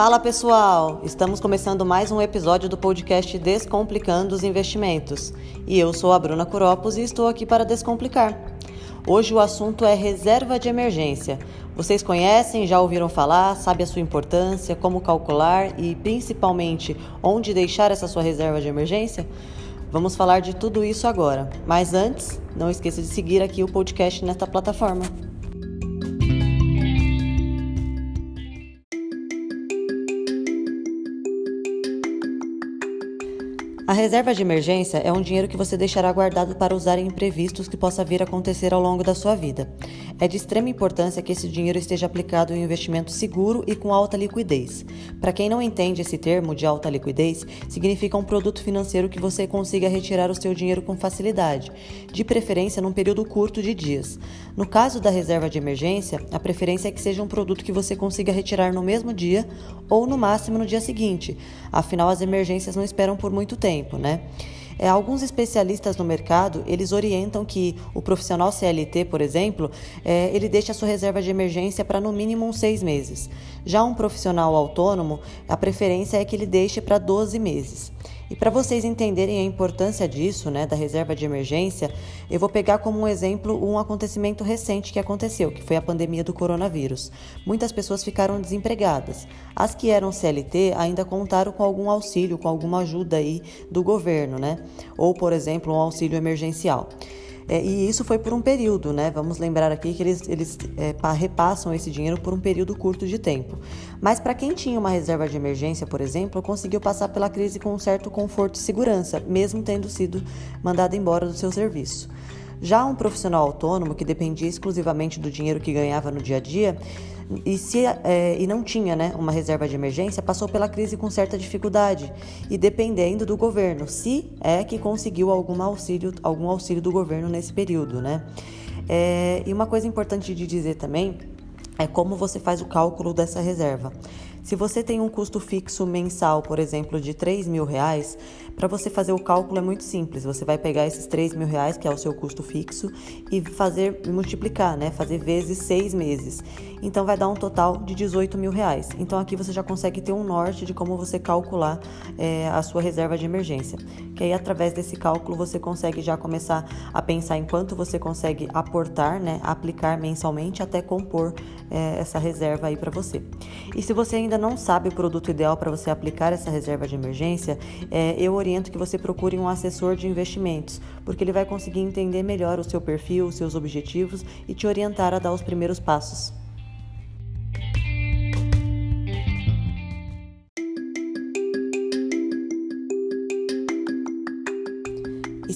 Fala pessoal! Estamos começando mais um episódio do podcast Descomplicando os Investimentos. E eu sou a Bruna Curopos e estou aqui para descomplicar. Hoje o assunto é reserva de emergência. Vocês conhecem, já ouviram falar, sabe a sua importância, como calcular e principalmente onde deixar essa sua reserva de emergência? Vamos falar de tudo isso agora. Mas antes, não esqueça de seguir aqui o podcast nesta plataforma. A reserva de emergência é um dinheiro que você deixará guardado para usar em imprevistos que possa vir a acontecer ao longo da sua vida. É de extrema importância que esse dinheiro esteja aplicado em um investimento seguro e com alta liquidez. Para quem não entende esse termo de alta liquidez, significa um produto financeiro que você consiga retirar o seu dinheiro com facilidade, de preferência num período curto de dias. No caso da reserva de emergência, a preferência é que seja um produto que você consiga retirar no mesmo dia ou no máximo no dia seguinte. Afinal, as emergências não esperam por muito tempo tempo, né? É, alguns especialistas no mercado, eles orientam que o profissional CLT, por exemplo, é, ele deixa a sua reserva de emergência para no mínimo seis meses. Já um profissional autônomo, a preferência é que ele deixe para 12 meses. E para vocês entenderem a importância disso, né, da reserva de emergência, eu vou pegar como um exemplo um acontecimento recente que aconteceu, que foi a pandemia do coronavírus. Muitas pessoas ficaram desempregadas. As que eram CLT ainda contaram com algum auxílio, com alguma ajuda aí do governo, né? Ou, por exemplo, um auxílio emergencial. É, e isso foi por um período, né? Vamos lembrar aqui que eles, eles é, repassam esse dinheiro por um período curto de tempo. Mas para quem tinha uma reserva de emergência, por exemplo, conseguiu passar pela crise com um certo conforto e segurança, mesmo tendo sido mandado embora do seu serviço. Já um profissional autônomo que dependia exclusivamente do dinheiro que ganhava no dia a dia e, se, é, e não tinha né, uma reserva de emergência, passou pela crise com certa dificuldade e dependendo do governo, se é que conseguiu algum auxílio, algum auxílio do governo nesse período. Né? É, e uma coisa importante de dizer também é como você faz o cálculo dessa reserva. Se você tem um custo fixo mensal, por exemplo, de 3 mil reais, para você fazer o cálculo é muito simples. Você vai pegar esses 3 mil reais, que é o seu custo fixo, e fazer multiplicar, né? Fazer vezes seis meses. Então vai dar um total de 18 mil reais. Então aqui você já consegue ter um norte de como você calcular é, a sua reserva de emergência. Que aí através desse cálculo você consegue já começar a pensar em quanto você consegue aportar, né? Aplicar mensalmente até compor é, essa reserva aí para você. E se você ainda ainda não sabe o produto ideal para você aplicar essa reserva de emergência, é, eu oriento que você procure um assessor de investimentos, porque ele vai conseguir entender melhor o seu perfil, os seus objetivos e te orientar a dar os primeiros passos.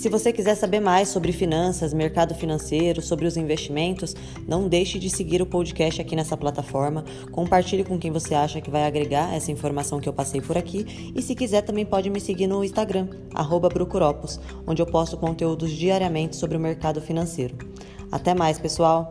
Se você quiser saber mais sobre finanças, mercado financeiro, sobre os investimentos, não deixe de seguir o podcast aqui nessa plataforma. Compartilhe com quem você acha que vai agregar essa informação que eu passei por aqui. E se quiser, também pode me seguir no Instagram, Brucuropos, onde eu posto conteúdos diariamente sobre o mercado financeiro. Até mais, pessoal!